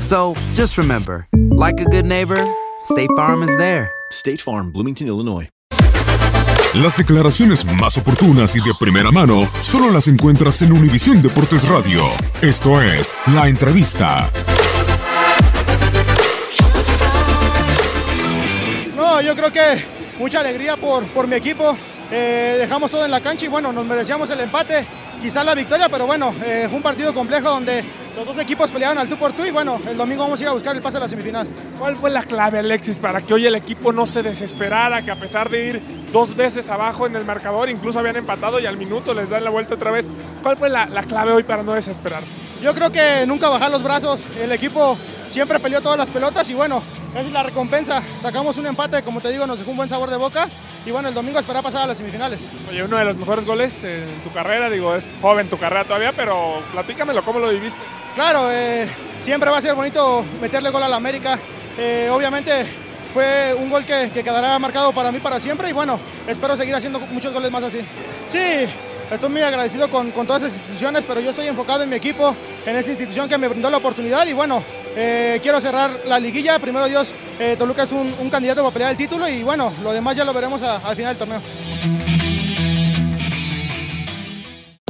So just remember, like a good neighbor, State Farm is there. State Farm, Bloomington, Illinois. Las declaraciones más oportunas y de primera mano solo las encuentras en Univisión Deportes Radio. Esto es La Entrevista. No, yo creo que mucha alegría por, por mi equipo. Eh, dejamos todo en la cancha y bueno, nos merecíamos el empate, quizás la victoria, pero bueno, eh, fue un partido complejo donde los dos equipos pelearon al tú por tú y bueno, el domingo vamos a ir a buscar el pase a la semifinal. ¿Cuál fue la clave, Alexis, para que hoy el equipo no se desesperara, que a pesar de ir dos veces abajo en el marcador, incluso habían empatado y al minuto les dan la vuelta otra vez? ¿Cuál fue la, la clave hoy para no desesperarse? Yo creo que nunca bajar los brazos, el equipo siempre peleó todas las pelotas y bueno, esa es la recompensa. Sacamos un empate, como te digo, nos dejó un buen sabor de boca y bueno, el domingo esperar pasar a las semifinales. Oye, uno de los mejores goles en tu carrera, digo, es joven tu carrera todavía, pero platícamelo, ¿cómo lo viviste? Claro, eh, siempre va a ser bonito meterle gol a la América. Eh, obviamente fue un gol que, que quedará marcado para mí para siempre y bueno, espero seguir haciendo muchos goles más así. Sí, estoy muy agradecido con, con todas esas instituciones, pero yo estoy enfocado en mi equipo, en esa institución que me brindó la oportunidad y bueno, eh, quiero cerrar la liguilla. Primero Dios, eh, Toluca es un, candidato para pelear el título y bueno, lo demás ya lo veremos al final del torneo.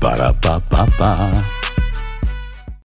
Ba-da-ba-ba-ba.